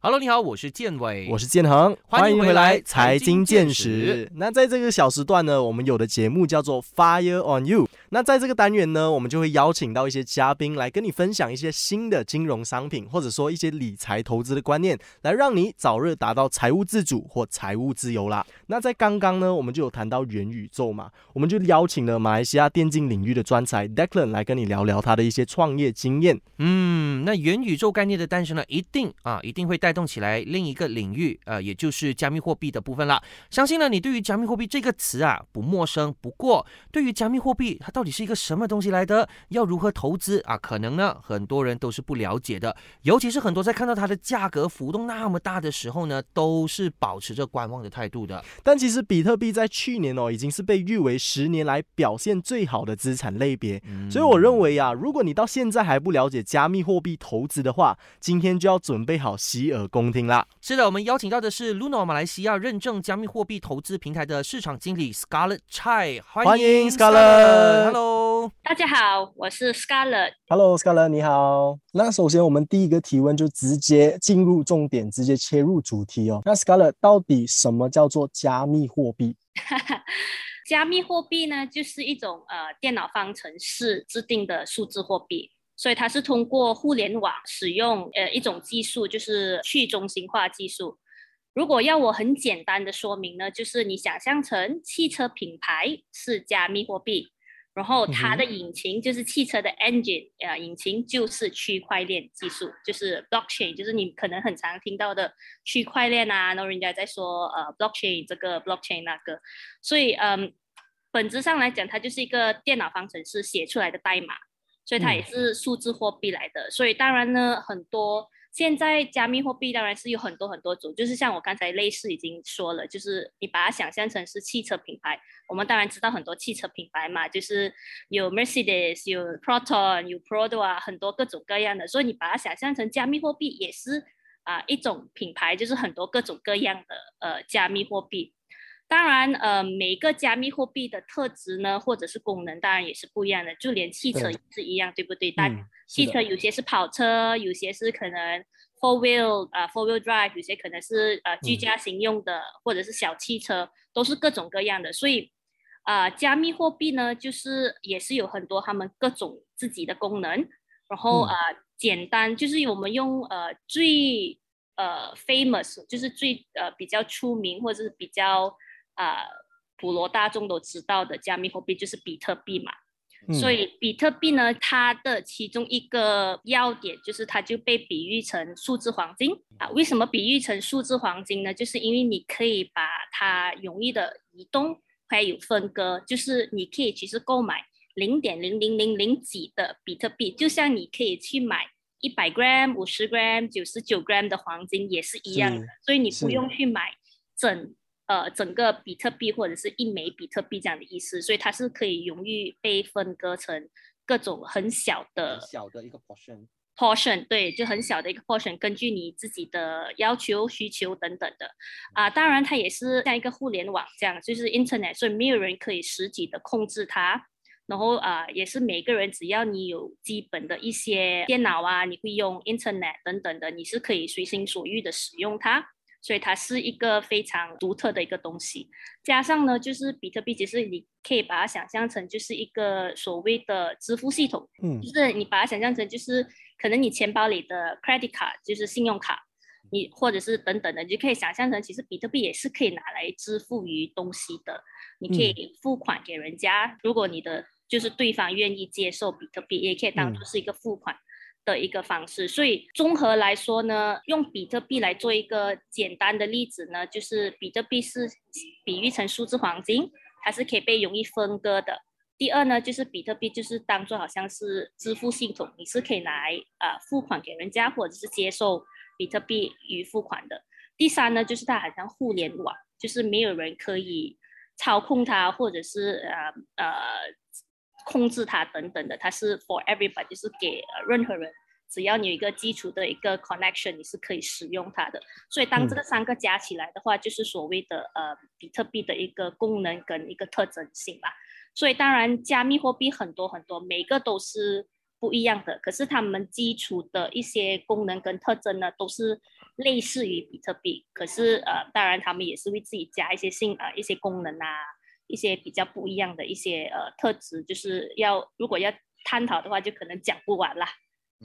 Hello，你好，我是建伟，我是建恒，欢迎回来财经见识识。那在这个小时段呢，我们有的节目叫做 Fire on You。那在这个单元呢，我们就会邀请到一些嘉宾来跟你分享一些新的金融商品，或者说一些理财投资的观念，来让你早日达到财务自主或财务自由啦。那在刚刚呢，我们就有谈到元宇宙嘛，我们就邀请了马来西亚电竞领域的专才 Declan 来跟你聊聊他的一些创业经验。嗯，那元宇宙概念的诞生呢，一定啊，一定会带动起来另一个领域，呃，也就是加密货币的部分啦。相信呢，你对于加密货币这个词啊不陌生，不过对于加密货币它到底是一个什么东西来的，要如何投资啊，可能呢很多人都是不了解的，尤其是很多在看到它的价格浮动那么大的时候呢，都是保持着观望的态度的。但其实比特币在去年哦，已经是被誉为十年来表现最好的资产类别。所以我认为啊，如果你到现在还不了解加密货币投资的话，今天就要准备好洗耳恭听啦。是的，我们邀请到的是 Luno 马来西亚认证加密货币投资平台的市场经理 Scarlett Chai，欢迎 Scarlett。Hello，大家好，我是 Scarlett。Hello，Scarlett，你好。那首先我们第一个提问就直接进入重点，直接切入主题哦。那 Scarlett，到底什么叫做加密货币？加密货币呢，就是一种呃电脑方程式制定的数字货币，所以它是通过互联网使用呃一种技术，就是去中心化技术。如果要我很简单的说明呢，就是你想象成汽车品牌是加密货币，然后它的引擎就是汽车的 engine，呃，引擎就是区块链技术，就是 blockchain，就是你可能很常听到的区块链啊，然后人家在说呃 blockchain 这个 blockchain 那个，所以嗯，本质上来讲，它就是一个电脑方程式写出来的代码，所以它也是数字货币来的，所以当然呢，很多。现在加密货币当然是有很多很多种，就是像我刚才类似已经说了，就是你把它想象成是汽车品牌，我们当然知道很多汽车品牌嘛，就是有 Mercedes、有 Proton、有 Prodo 啊，很多各种各样的，所以你把它想象成加密货币也是啊、一种品牌，就是很多各种各样的呃加密货币。当然，呃，每个加密货币的特质呢，或者是功能，当然也是不一样的，就连汽车也是一样，对不对？但嗯汽车有些是跑车，有些是可能 four wheel 啊、four wheel drive，有些可能是呃居嗯家型用的，或者是小汽车，都是各种各样的。所以啊、加密货币呢，就是也是有很多他们各种自己的功能。然后嗯啊、简单就是我们用呃最呃 famous，就是最呃比较出名或者是比较啊、普罗大众都知道的加密货币就是比特币嘛。所嗯以比特币呢，它的其中一个要点就是它就被比喻成数字黄金啊。为什么比喻成数字黄金呢？就是因为你可以把它容易的移动，还有分割，就是你可以其实购买零点零零零零几的比特币，就像你可以去买一百 gram、五十 gram、九十九 gram 的黄金也是一样的，所以你不用去买整呃整个比特币或者是一枚比特币这样的意思，所以它是可以容易被分割成各种很小的小的一个 portion。portion，对，就很小的一个 portion，根据你自己的要求、需求等等的啊。当然，它也是像一个互联网这样，就是 internet，所以没有人可以实体的控制它。然后啊，也是每个人只要你有基本的一些电脑啊，你会用 internet 等等的，你是可以随心所欲的使用它。所以它是一个非常独特的一个东西。加上呢，就是比特币，其实你可以把它想象成就是一个所谓的支付系统。嗯就是你把它想象成就是可能你钱包里的 credit card 就是信用卡，你或者是等等的，你就可以想象成其实比特币也是可以拿来支付于东西的。你可以付款给人家，如果你的就是对方愿意接受比特币，也可以当做是一个付款的一个方式。所以综合来说呢，用比特币来做一个简单的例子呢，就是比特币是比喻成数字黄金，它是可以被容易分割的。第二呢，就是比特币就是当做好像是支付系统，你是可以来呃付款给人家，或者是接受比特币与付款的。第三呢，就是它好像互联网，就是没有人可以操控它，或者是呃呃控制它等等的，它是 for everybody，就是给、呃任何人，只要你有一个基础的一个 connection，你是可以使用它的。所以当这个三个加起来的话，就是所谓的呃比特币的一个功能跟一个特征性吧。所以当然，加密货币很多很多，每个都是不一样的，可是它们基础的一些功能跟特征呢，都是类似于比特币。可是呃，当然他们也是为自己加一些性呃一些功能啊，一些比较不一样的一些呃特质，就是要如果要探讨的话，就可能讲不完啦。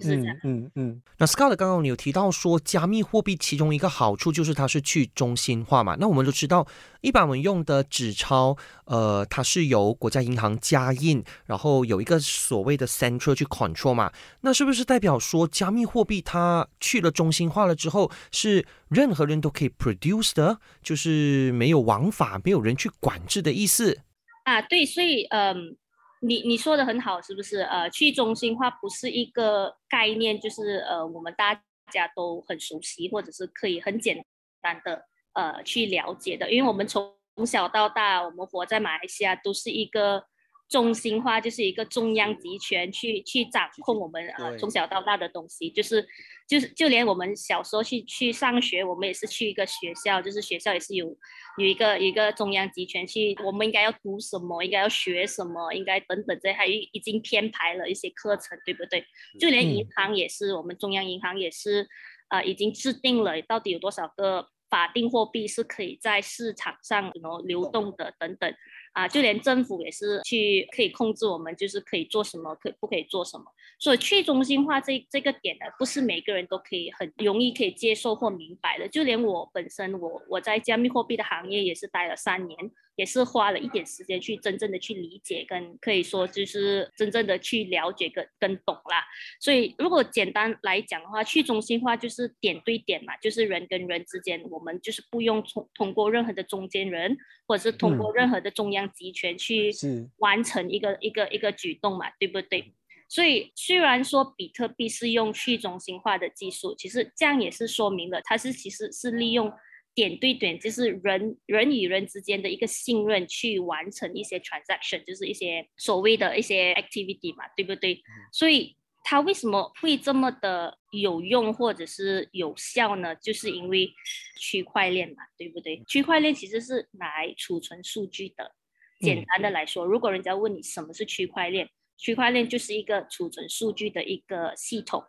嗯嗯嗯。那 Scott 刚刚你有提到说，加密货币其中一个好处就是它是去中心化嘛？那我们都知道，一般我们用的纸钞，呃，它是由国家银行加印，然后有一个所谓的 central 去 control 嘛？那是不是代表说，加密货币它去了中心化了之后，是任何人都可以 produce 的，就是没有王法，没有人去管制的意思？啊，对，所以嗯。你你说的很好，是不是？呃，去中心化不是一个概念，就是呃，我们大家都很熟悉，或者是可以很简单的呃去了解的，因为我们从小到大，我们活在马来西亚，都是一个。中心化就是一个中央集权去去掌控我们呃从小到大的东西，就是就是就连我们小时候去去上学，我们也是去一个学校，就是学校也是有有一个一个中央集权去，我们应该要读什么，应该要学什么，应该等等这还已经编排了一些课程，对不对？就连银行也是，我们中央银行也是呃已经制定了到底有多少个法定货币是可以在市场上然后流动的等等。啊，就连政府也是去可以控制我们，就是可以做什么，可不可以做什么。所以去中心化这这个点呢，不是每个人都可以很容易可以接受或明白的。就连我本身，我我在加密货币的行业也是待了三年。也是花了一点时间去真正的去理解，跟可以说就是真正的去了解跟跟懂啦。所以如果简单来讲的话，去中心化就是点对点嘛，就是人跟人之间，我们就是不用通通过任何的中间人，或者是通过任何的中央集权去完成一个一个一个举动嘛，对不对？所以虽然说比特币是用去中心化的技术，其实这样也是说明了它是其实是利用。点对点就是人人与人之间的一个信任，去完成一些 transaction，就是一些所谓的一些 activity 嘛，对不对？所以它为什么会这么的有用或者是有效呢？就是因为区块链嘛，对不对？区块链其实是拿来储存数据的。简单的来说，如果人家问你什么是区块链，区块链就是一个储存数据的一个系统。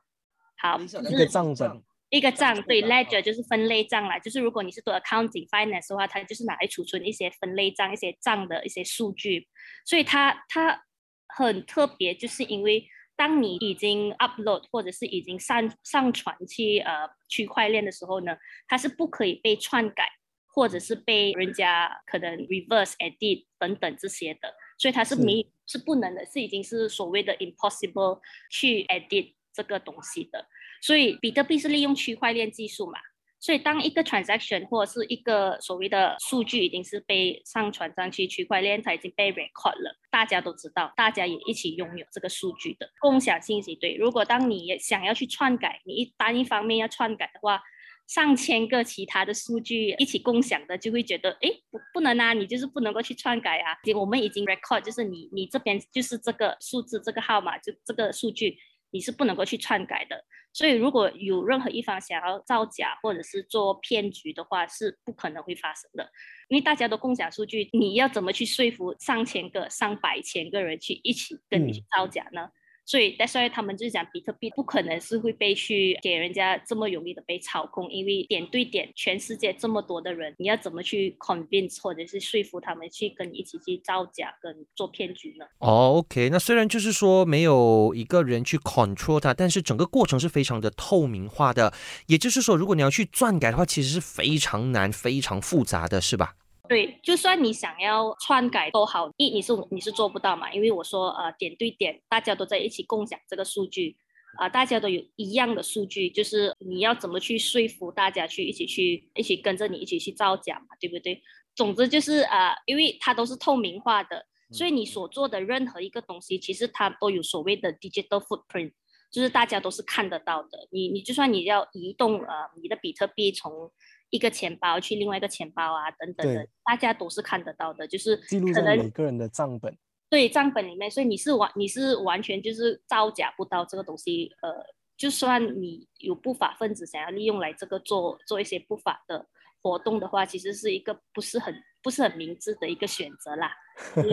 好，一个账本。一个账对 ledger 就是分类账啦，就是如果你是做 accounting finance 的话，它就是拿来储存一些分类账、一些账的一些数据。所以它它很特别，就是因为当你已经 upload 或者是已经上上传去呃区块链的时候呢，它是不可以被篡改，或者是被人家可能 reverse edit 等等这些的。所以它是没是不能的，是已经是所谓的 impossible 去 edit 这个东西的。所以比特币是利用区块链技术嘛？所以当一个 transaction 或者是一个所谓的数据已经是被上传上去区块链，它已经被 record 了，大家都知道，大家也一起拥有这个数据的共享信息。对，如果当你想要去篡改，你一单一方面要篡改的话，上千个其他的数据一起共享的，就会觉得，哎，不不能啊，你就是不能够去篡改啊。我们已经 record，就是你你这边就是这个数字这个号码就这个数据，你是不能够去篡改的。所以，如果有任何一方想要造假或者是做骗局的话，是不可能会发生的，因为大家都共享数据，你要怎么去说服上千个、上百千个人去一起跟你去造假呢？所以，所以他们就是讲比特币不可能是会被去给人家这么容易的被操控，因为点对点，全世界这么多的人，你要怎么去 convince 或者是说服他们去跟你一起去造假跟做骗局呢？哦，OK，那虽然就是说没有一个人去 control 它，但是整个过程是非常的透明化的。也就是说，如果你要去篡改的话，其实是非常难、非常复杂的，是吧？对，就算你想要篡改都好，一你是你是做不到嘛，因为我说呃点对点，大家都在一起共享这个数据，啊，大家都有一样的数据，就是你要怎么去说服大家去一起去一起跟着你一起去造假嘛，对不对？总之就是呃，因为它都是透明化的，所以你所做的任何一个东西，其实它都有所谓的 digital footprint，就是大家都是看得到的。你你就算你要移动呃你的比特币从一个钱包去另外一个钱包啊，等等的，大家都是看得到的，就是记录在每个人的账本。对，账本里面，所以你是完，你是完全就是造假不到这个东西。呃，就算你有不法分子想要利用来这个做做一些不法的活动的话，其实是一个不是很不是很明智的一个选择啦。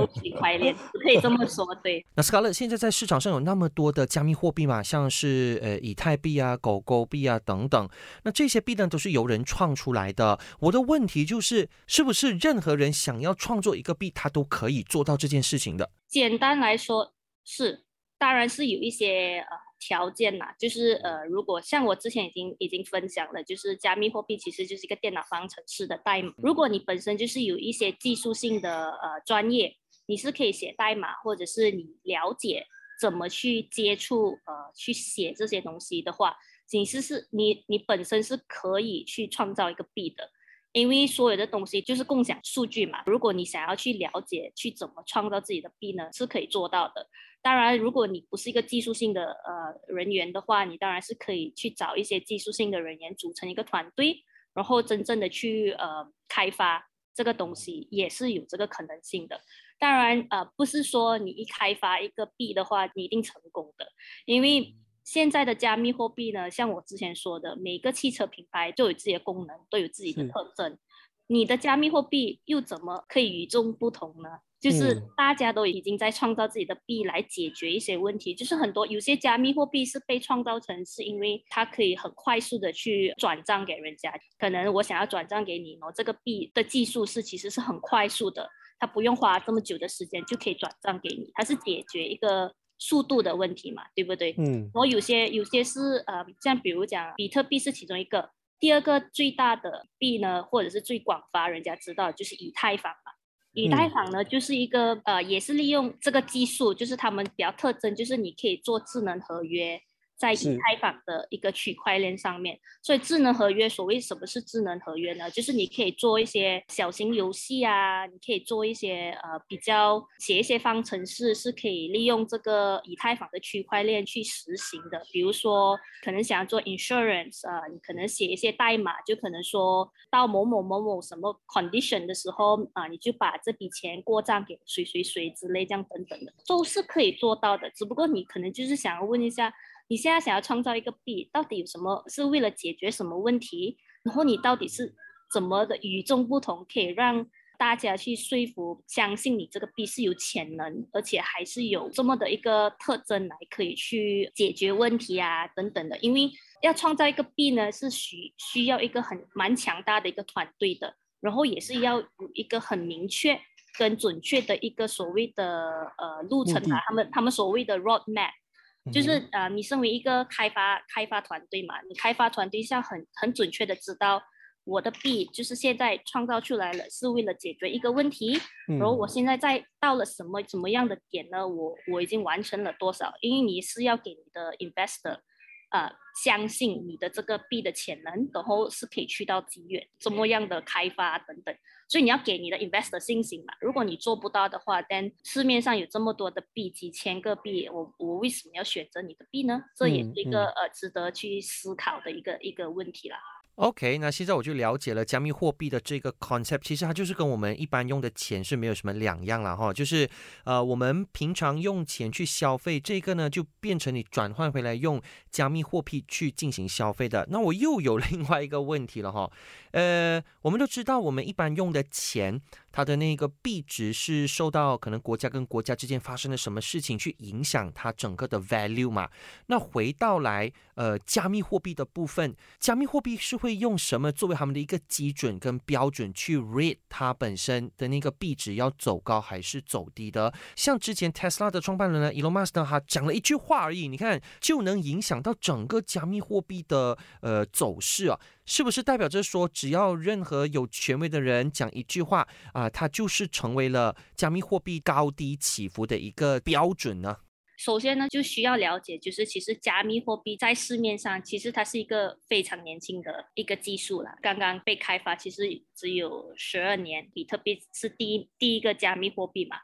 区块链可以这么说，对。那 Scarlett 现在在市场上有那么多的加密货币嘛，像是呃以太币啊、狗狗币啊等等，那这些币呢都是由人创出来的。我的问题就是，是不是任何人想要创作一个币，他都可以做到这件事情的？简单来说是，当然是有一些呃。条件呐，就是呃，如果像我之前已经已经分享了，就是加密货币其实就是一个电脑方程式的代码。如果你本身就是有一些技术性的呃专业，你是可以写代码，或者是你了解怎么去接触呃去写这些东西的话，其实是你你本身是可以去创造一个币的，因为所有的东西就是共享数据嘛。如果你想要去了解去怎么创造自己的币呢，是可以做到的。当然，如果你不是一个技术性的呃人员的话，你当然是可以去找一些技术性的人员组成一个团队，然后真正的去呃开发这个东西，也是有这个可能性的。当然，呃，不是说你一开发一个币的话，你一定成功的，因为现在的加密货币呢，像我之前说的，每个汽车品牌都有自己的功能，都有自己的特征，你的加密货币又怎么可以与众不同呢？就是大家都已经在创造自己的币来解决一些问题，就是很多有些加密货币是被创造成是因为它可以很快速的去转账给人家，可能我想要转账给你，我这个币的技术是其实是很快速的，它不用花这么久的时间就可以转账给你，它是解决一个速度的问题嘛，对不对？嗯。然后有些有些是呃，像比如讲比特币是其中一个，第二个最大的币呢，或者是最广发人家知道就是以太坊嘛。以太坊呢，就是一个呃，也是利用这个技术，就是他们比较特征，就是你可以做智能合约。在以太坊的一个区块链上面，所以智能合约，所谓什么是智能合约呢？就是你可以做一些小型游戏啊，你可以做一些呃比较写一些方程式，是可以利用这个以太坊的区块链去实行的。比如说，可能想要做 insurance 啊，你可能写一些代码，就可能说到某某某某什么 condition 的时候啊，你就把这笔钱过账给谁谁谁之类这样等等的，都是可以做到的。只不过你可能就是想要问一下。你现在想要创造一个币，到底有什么？是为了解决什么问题？然后你到底是怎么的与众不同，可以让大家去说服、相信你这个币是有潜能，而且还是有这么的一个特征来可以去解决问题啊等等的。因为要创造一个币呢，是需需要一个很蛮强大的一个团队的，然后也是要有一个很明确跟准确的一个所谓的呃路程啊，他们他们所谓的 roadmap。就是呃，你身为一个开发开发团队嘛，你开发团队是要很很准确的知道我的币就是现在创造出来了，是为了解决一个问题，然后我现在在到了什么怎么样的点呢？我我已经完成了多少？因为你是要给你的 investor。呃，相信你的这个币的潜能，然后是可以去到极远，怎么样的开发等等，所以你要给你的 investor 信心嘛。如果你做不到的话，但市面上有这么多的币，几千个币，我我为什么要选择你的币呢？这也是一个呃值得去思考的一个一个问题啦。OK，那现在我就了解了加密货币的这个 concept，其实它就是跟我们一般用的钱是没有什么两样了哈，就是呃我们平常用钱去消费，这个呢就变成你转换回来用加密货币去进行消费的。那我又有另外一个问题了哈，呃，我们都知道我们一般用的钱。它的那个币值是受到可能国家跟国家之间发生了什么事情去影响它整个的 value 嘛？那回到来，呃，加密货币的部分，加密货币是会用什么作为他们的一个基准跟标准去 rate 它本身的那个币值要走高还是走低的？像之前 Tesla 的创办人呢，Elon Musk 呢，他讲了一句话而已，你看就能影响到整个加密货币的呃走势啊。是不是代表着说，只要任何有权威的人讲一句话啊，它就是成为了加密货币高低起伏的一个标准呢？首先呢，就需要了解，就是其实加密货币在市面上，其实它是一个非常年轻的一个技术了，刚刚被开发，其实只有十二年。比特币是第一第一个加密货币嘛，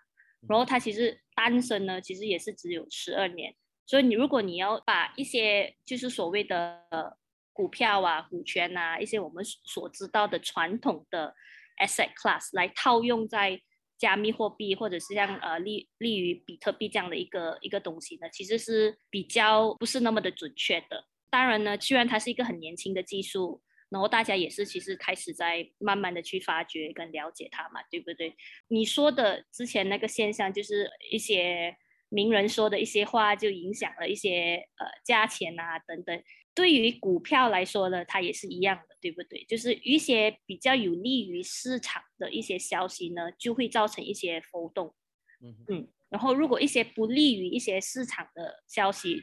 然后它其实诞生呢，其实也是只有十二年。所以你如果你要把一些就是所谓的。股票啊，股权啊，一些我们所知道的传统的 asset class 来套用在加密货币，或者是像呃利利于比特币这样的一个一个东西呢，其实是比较不是那么的准确的。当然呢，虽然它是一个很年轻的技术，然后大家也是其实开始在慢慢的去发掘跟了解它嘛，对不对？你说的之前那个现象就是一些名人说的一些话就影响了一些呃价钱啊等等。对于股票来说呢，它也是一样的，对不对？就是一些比较有利于市场的一些消息呢，就会造成一些浮动。嗯嗯。然后如果一些不利于一些市场的消息，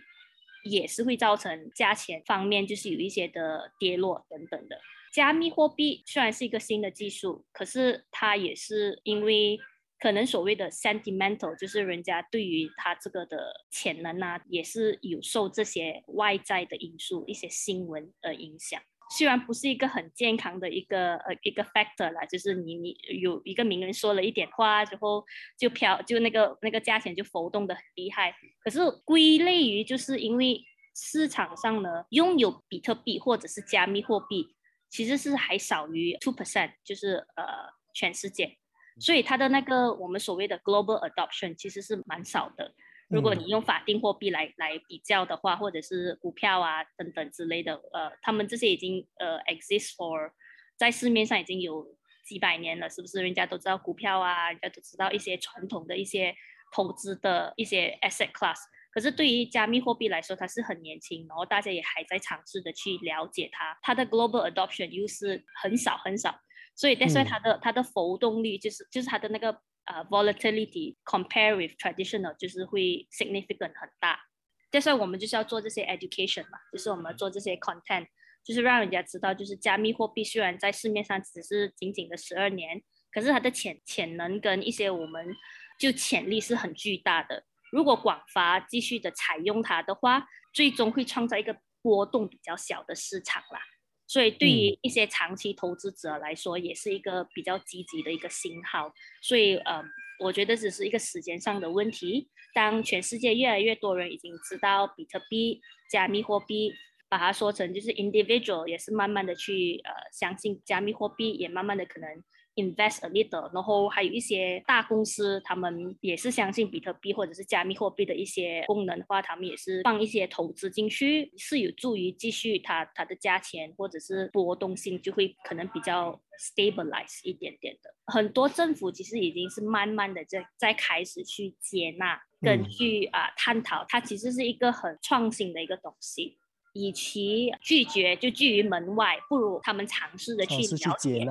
也是会造成价钱方面就是有一些的跌落等等的。加密货币虽然是一个新的技术，可是它也是因为可能所谓的 sentimental，就是人家对于他这个的潜能啊，也是有受这些外在的因素、一些新闻的影响。虽然不是一个很健康的一个呃一个 factor 啦，就是你你有一个名人说了一点话之后就飘就那个那个价钱就浮动的很厉害，可是归类于就是因为市场上呢拥有比特币或者是加密货币其实是还少于 two percent，就是呃全世界，所以它的那个我们所谓的 global adoption 其实是蛮少的。如果你用法定货币来来比较的话，或者是股票啊等等之类的，呃，他们这些已经呃 exist for 在市面上已经有几百年了，是不是？人家都知道股票啊，人家都知道一些传统的一些投资的一些 asset class。可是对于加密货币来说，它是很年轻，然后大家也还在尝试的去了解它，它的 global adoption 又是很少很少，所以但是它的它的浮动率就是就是它的那个。呃，volatility compare with traditional 就是会 significant 很大，但是我们就是要做这些 education 嘛，就是我们做这些 content，就是让人家知道，就是加密货币虽然在市面上只是仅仅的十二年，可是它的潜潜能跟一些我们就潜力是很巨大的。如果广发继续的采用它的话，最终会创造一个波动比较小的市场啦。所以对于一些长期投资者来说，也是一个比较积极的一个信号。所以，呃，我觉得只是一个时间上的问题。当全世界越来越多人已经知道比特币、加密货币，把它说成就是 individual，也是慢慢的去呃相信加密货币，也慢慢的可能。Invest a little，然后还有一些大公司，他们也是相信比特币或者是加密货币的一些功能的话，他们也是放一些投资进去，是有助于继续它它的价钱或者是波动性就会可能比较 stabilize 一点点的。很多政府其实已经是慢慢的在在开始去接纳根据啊探讨，它其实是一个很创新的一个东西，与其拒绝就拒于门外，不如他们尝试着去了解。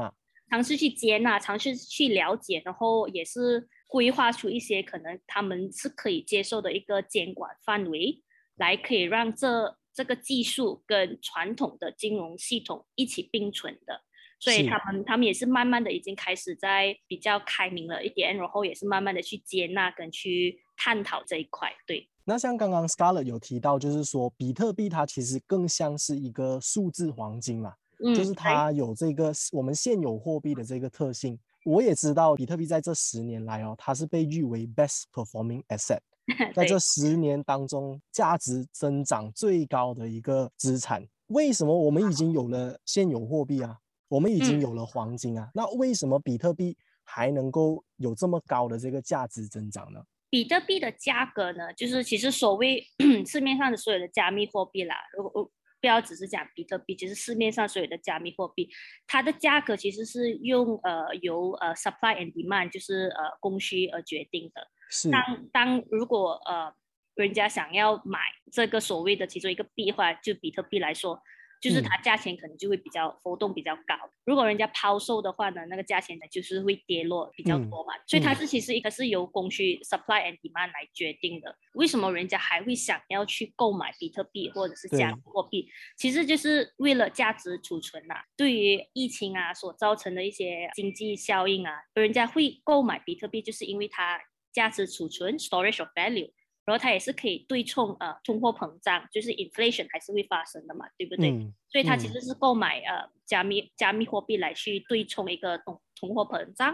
尝试去接纳，尝试去了解，然后也是规划出一些可能他们是可以接受的一个监管范围，来可以让这这个技术跟传统的金融系统一起并存的。所以他们他们也是慢慢的已经开始在比较开明了一点，然后也是慢慢的去接纳跟去探讨这一块。对。那像刚刚 Scarlett 有提到，就是说比特币它其实更像是一个数字黄金嘛。就是它有这个我们现有货币的这个特性。我也知道比特币在这十年来哦，它是被誉为 best performing asset，在这十年当中价值增长最高的一个资产。为什么我们已经有了现有货币啊？我们已经有了黄金啊？那为什么比特币还能够有这么高的这个价值增长呢？比特币的价格呢，就是其实所谓 市面上的所有的加密货币啦，如果不要只是讲比特币，其实市面上所有的加密货币，它的价格其实是用呃由呃 supply and demand，就是呃供需而决定的。是。当当如果呃人家想要买这个所谓的其中一个币的话，就比特币来说。就是它价钱可能就会比较浮动比较高，如果人家抛售的话呢，那个价钱呢就是会跌落比较多嘛，所以它是其实一个是由供需 supply and demand 来决定的。为什么人家还会想要去购买比特币或者是加密货币？其实就是为了价值储存呐。对于疫情啊所造成的一些经济效应啊，人家会购买比特币，就是因为它价值储存 storage of value。然后它也是可以对冲呃通货膨胀，就是 inflation 还是会发生的嘛，对不对？所以它其实是购买呃加密加密货币来去对冲一个通通货膨胀，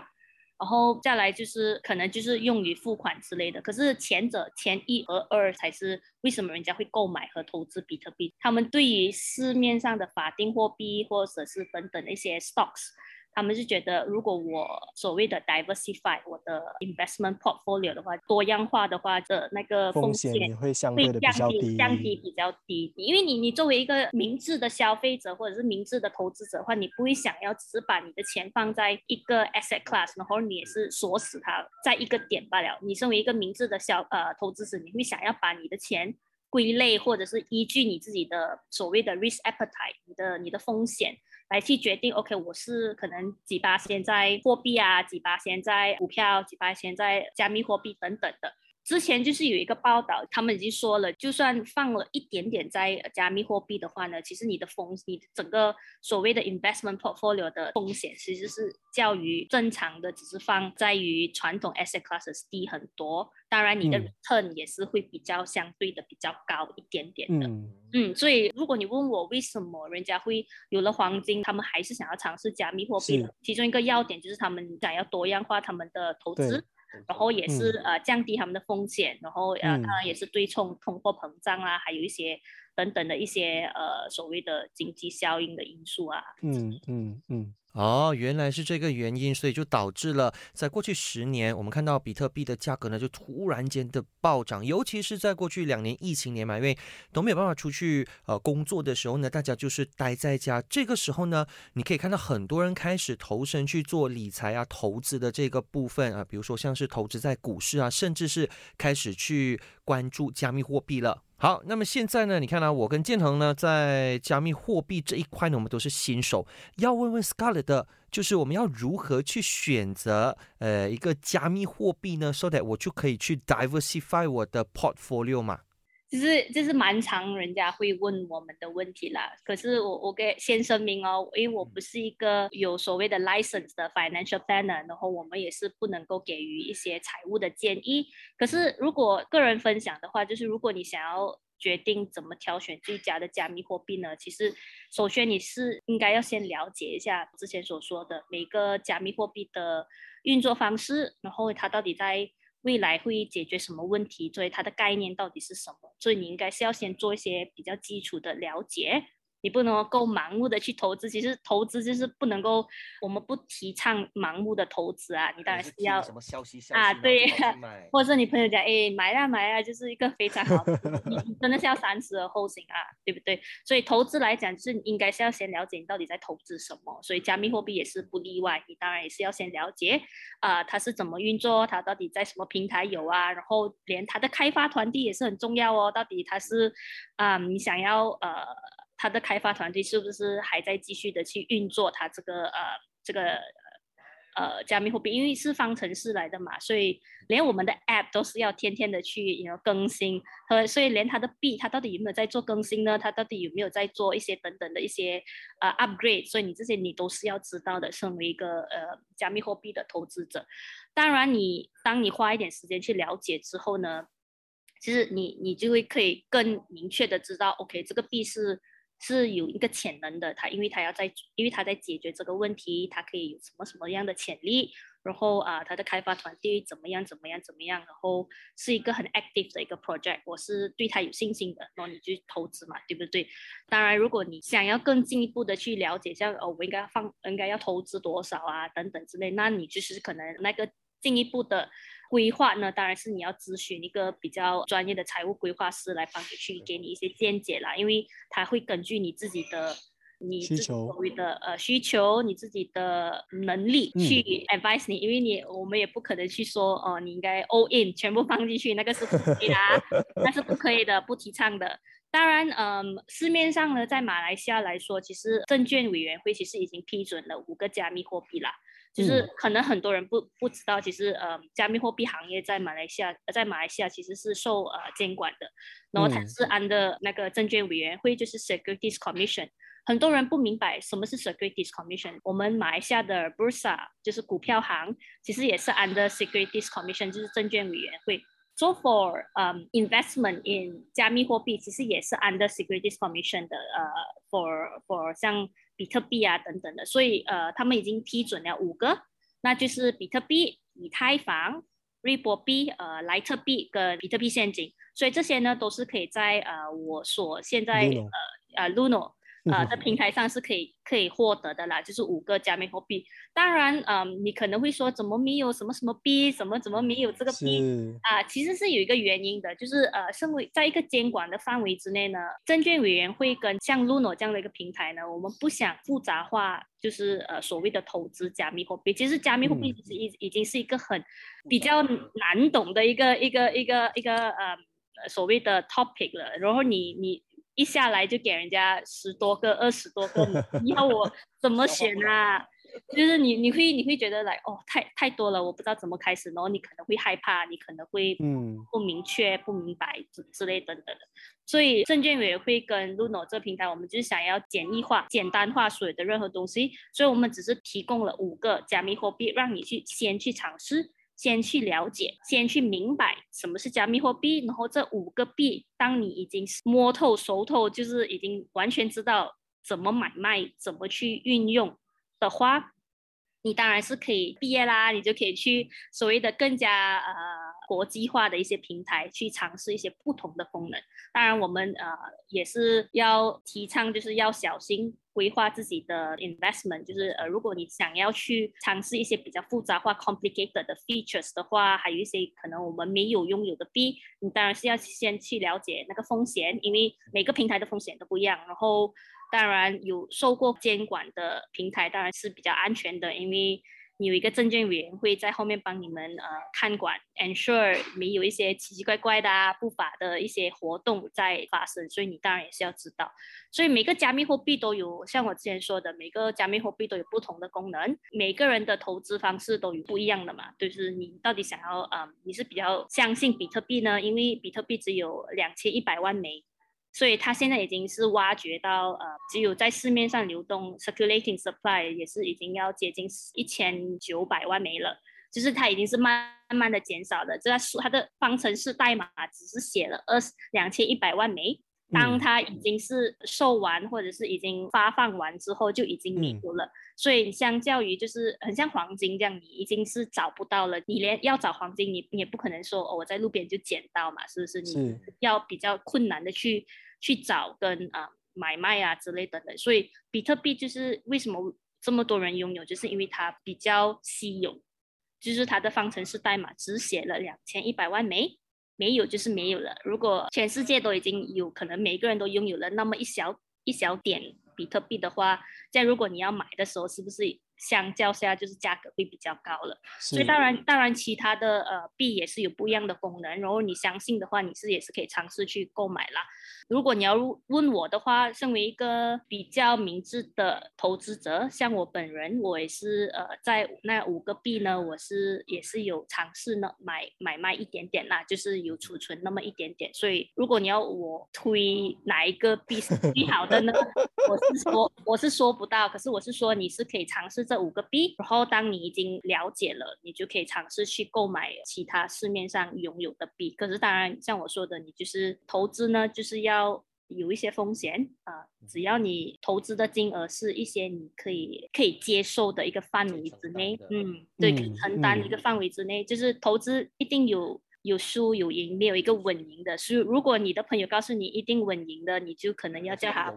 然后再来就是可能就是用于付款之类的。可是前者前一和二才是为什么人家会购买和投资比特币？他们对于市面上的法定货币或者是等等的一些 stocks。他们是觉得，如果我所谓的 diversify 我的 investment portfolio 的话，多样化的话，的那个风险也会相对的比较低，降低比较低。因为你你作为一个明智的消费者或者是明智的投资者的话，你不会想要只是把你的钱放在一个 asset class，然后你也是锁死它在一个点罢了。你身为一个明智的消呃投资者，你会想要把你的钱归类，或者是依据你自己的所谓的 risk appetite，你的你的风险。来去决定，OK，我是可能几八现在货币啊，几八现在股票，几八现在加密货币等等的。之前就是有一个报道，他们已经说了，就算放了一点点在加密货币的话呢，其实你的风，你整个所谓的 investment portfolio 的风险其实是较于正常的，只是放在于传统 asset classes 低很多。当然，你的 return 也是会比较相对的比较高一点点的。嗯嗯，所以如果你问我为什么人家会有了黄金，他们还是想要尝试加密货币的，其中一个要点就是他们想要多样化他们的投资。然后也是呃降低他们的风险，然后呃当然也是对冲通货膨胀啊，还有一些等等的一些呃所谓的经济效应的因素啊。嗯嗯嗯。哦，原来是这个原因，所以就导致了在过去十年，我们看到比特币的价格呢就突然间的暴涨，尤其是在过去两年疫情年嘛，因为都没有办法出去呃工作的时候呢，大家就是待在家。这个时候呢，你可以看到很多人开始投身去做理财啊、投资的这个部分啊，比如说像是投资在股市啊，甚至是开始去关注加密货币了。好，那么现在呢？你看呢？我跟建恒呢，在加密货币这一块呢，我们都是新手。要问问 Scarlett 的，就是我们要如何去选择呃一个加密货币呢？So that 我就可以去 diversify 我的 portfolio 嘛。其实这是蛮常人家会问我们的问题啦。可是我我给先声明哦，因为我不是一个有所谓的 license 的 financial planner，然后我们也是不能够给予一些财务的建议。可是如果个人分享的话，就是如果你想要决定怎么挑选最佳的加密货币呢？其实首先你是应该要先了解一下之前所说的每个加密货币的运作方式，然后它到底在。未来会解决什么问题？所以它的概念到底是什么？所以你应该是要先做一些比较基础的了解。你不能够盲目的去投资，其实投资就是不能够，我们不提倡盲目的投资啊。你当然是要什么消息啊？对，或者是你朋友讲，哎，买啊买啊，就是一个非常好，你真的是要三思而后行啊，对不对？所以投资来讲，是应该是要先了解你到底在投资什么。所以加密货币也是不例外，你当然也是要先了解啊，它是怎么运作，它到底在什么平台有啊？然后连它的开发团队也是很重要哦，到底它是啊，你想要呃。它的开发团队是不是还在继续的去运作它这个呃这个呃加密货币？因为是方程式来的嘛，所以连我们的 App 都是要天天的去有更新，和所以连它的币它到底有没有在做更新呢？它到底有没有在做一些等等的一些呃 upgrade？所以你这些你都是要知道的。身为一个呃加密货币的投资者，当然你当你花一点时间去了解之后呢，其实你你就会可以更明确的知道，OK 这个币是。是有一个潜能的，他因为他要在，因为他在解决这个问题，他可以有什么什么样的潜力，然后啊，他的开发团队怎么样怎么样怎么样，然后是一个很 active 的一个 project，我是对他有信心的，然后你去投资嘛，对不对？当然，如果你想要更进一步的去了解，像哦，我应该放，应该要投资多少啊，等等之类，那你就是可能那个进一步的。规划呢，当然是你要咨询一个比较专业的财务规划师来帮你去给你一些见解啦，因为他会根据你自己的你自己所谓的呃需求，你自己的能力去 advise 你，因为你我们也不可能去说哦，你应该 all in 全部放进去，那个是不可以的，那是不可以的，不提倡的。当然，嗯，市面上呢，在马来西亚来说，其实证券委员会其实已经批准了五个加密货币啦。就是可能很多人不不知道，其实呃，加密货币行业在马来西亚，在马来西亚其实是受呃监管的，然后它是按的那个证券委员会，就是 Securities Commission。很多人不明白什么是 Securities Commission。我们马来西亚的 Bursa 就是股票行，其实也是 under Securities Commission，就是证券委员会。So for um investment in 加密货币，其实也是 under Securities Commission 的呃，for for 像比特币啊等等的，所以呃，他们已经批准了五个，那就是比特币、以太坊、瑞波币、呃莱特币跟比特币现金，所以这些呢都是可以在呃我所现在呃呃 Luno 呃，在平台上是可以可以获得的啦，就是五个加密货币。当然，嗯，你可能会说，怎么没有什么什么币，怎么怎么没有这个币啊？其实是有一个原因的，就是呃，身为在一个监管的范围之内呢，证券委员会跟像 Luno 这样的一个平台呢，我们不想复杂化，就是呃所谓的投资加密货币。其实加密货币其实已已经是一个很比较难懂的一个一个一个一个呃所谓的 topic 了。然后你你。一下来就给人家十多个、二十多个，你要我怎么选啊？就是你你会你会觉得来哦，太太多了，我不知道怎么开始，然后你可能会害怕，你可能会嗯不明确、不明白之之类等等的。所以证券委员会跟 Luno 这个平台，我们就是想要简易化、简单化所有的任何东西，所以我们只是提供了五个加密货币，让你去先去尝试。先去了解，先去明白什么是加密货币，然后这五个币，当你已经摸透、熟透，就是已经完全知道怎么买卖、怎么去运用的话，你当然是可以毕业啦，你就可以去所谓的更加呃国际化的一些平台去尝试一些不同的功能。当然，我们呃也是要提倡，就是要小心。规划自己的 investment，就是呃，如果你想要去尝试一些比较复杂化 complicated 的 features 的话，还有一些可能我们没有拥有的币，你当然是要先去了解那个风险，因为每个平台的风险都不一样。然后，当然有受过监管的平台当然是比较安全的，因为。有一个证券委员会在后面帮你们呃看管，ensure 没有一些奇奇怪怪的啊不法的一些活动在发生，所以你当然也是要知道。所以每个加密货币都有，像我之前说的，每个加密货币都有不同的功能，每个人的投资方式都有不一样的嘛。就是你到底想要呃，你是比较相信比特币呢？因为比特币只有两千一百万枚。所以它现在已经是挖掘到，呃，只有在市面上流动 （circulating supply） 也是已经要接近一千九百万枚了，就是它已经是慢慢的减少了。这个数它的方程式代码只是写了二两千一百万枚，当它已经是售完或者是已经发放完之后，就已经没有了。所以相较于就是很像黄金这样，你已经是找不到了。你连要找黄金，你你也不可能说哦，我在路边就捡到嘛，是不是？你要比较困难的去。去找跟啊买卖啊之类等等，所以比特币就是为什么这么多人拥有，就是因为它比较稀有，就是它的方程式代码只写了两千一百万枚，没有就是没有了。如果全世界都已经有可能每个人都拥有了那么一小一小点比特币的话，在如果你要买的时候，是不是相较下就是价格会比较高了？所以当然当然其他的呃币也是有不一样的功能，然后你相信的话，你是也是可以尝试去购买啦。如果你要问我的话，身为一个比较明智的投资者，像我本人，我也是呃，在那五个币呢，我是也是有尝试呢买买卖一点点啦，就是有储存那么一点点。所以如果你要我推哪一个币是最好的呢？我是说我是说不到，可是我是说你是可以尝试这五个币，然后当你已经了解了，你就可以尝试去购买其他市面上拥有的币。可是当然像我说的，你就是投资呢，就是要。有一些风险啊，只要你投资的金额是一些你可以可以接受的一个范围之内，嗯，对，可以承担一个范围之内，就是投资一定有。有输有赢，没有一个稳赢的。所以，如果你的朋友告诉你一定稳赢的，你就可能要叫他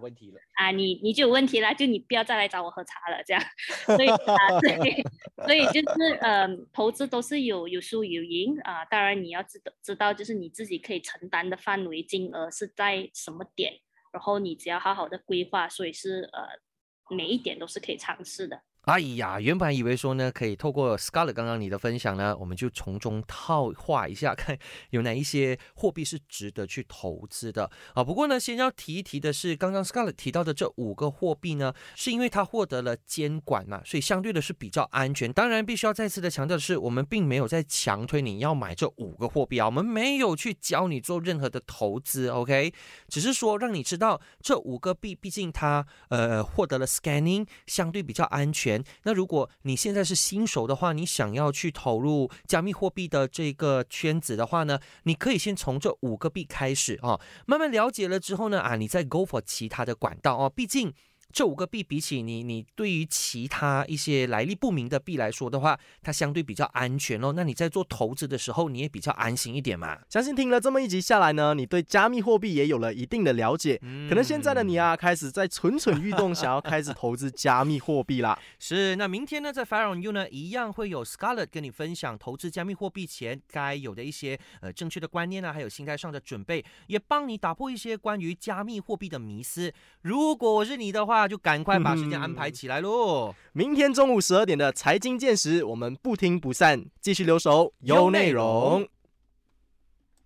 啊，你你就有问题了，就你不要再来找我喝茶了，这样。所以啊，对，所以就是呃，投资都是有有输有赢啊。当然你要知道知道，就是你自己可以承担的范围金额是在什么点，然后你只要好好的规划，所以是呃，每一点都是可以尝试的。哎呀，原本以为说呢，可以透过 Scarlet 刚刚你的分享呢，我们就从中套话一下，看有哪一些货币是值得去投资的啊。不过呢，先要提一提的是，刚刚 Scarlett 提到的这五个货币呢，是因为它获得了监管嘛，所以相对的是比较安全。当然，必须要再次的强调的是，我们并没有在强推你要买这五个货币啊，我们没有去教你做任何的投资，OK？只是说让你知道这五个币，毕竟它呃获得了 scanning，相对比较安全。那如果你现在是新手的话，你想要去投入加密货币的这个圈子的话呢，你可以先从这五个币开始啊，慢慢了解了之后呢，啊，你再 go for 其他的管道哦，毕竟。这五个币比起你你对于其他一些来历不明的币来说的话，它相对比较安全哦。那你在做投资的时候，你也比较安心一点嘛。相信听了这么一集下来呢，你对加密货币也有了一定的了解。可能现在的你啊，开始在蠢蠢欲动，想要开始投资加密货币啦。是，那明天呢，在 Fire on You 呢，一样会有 Scarlett 跟你分享投资加密货币前该有的一些呃正确的观念啊，还有心态上的准备，也帮你打破一些关于加密货币的迷思。如果我是你的话，就赶快把时间安排起来喽。明天中午十二点的财经见识，我们不听不散，继续留守有内容。